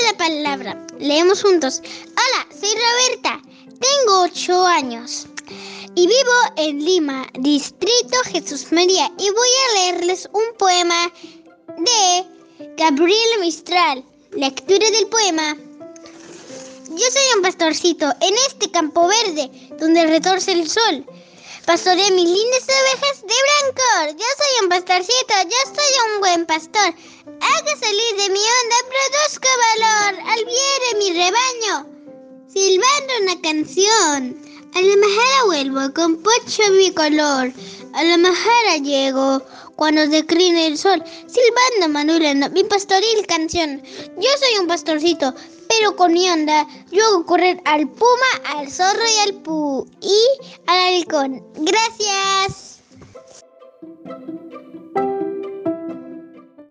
la palabra. Leemos juntos. Hola, soy Roberta. Tengo ocho años. Y vivo en Lima, Distrito Jesús María. Y voy a leerles un poema de Gabriela Mistral. Lectura del poema. Yo soy un pastorcito en este campo verde donde retorce el sol. Pastoré mis lindas ovejas de blanco. Yo soy un pastorcito, yo soy un buen pastor. Haga salir de mi onda, produzco valor mi rebaño. Silbando una canción. A la majara vuelvo con pocho bicolor. A la majara llego cuando decline el sol. Silbando manulando mi pastoril canción. Yo soy un pastorcito, pero con mi onda yo hago correr al puma, al zorro y al pu y al halcón. Gracias.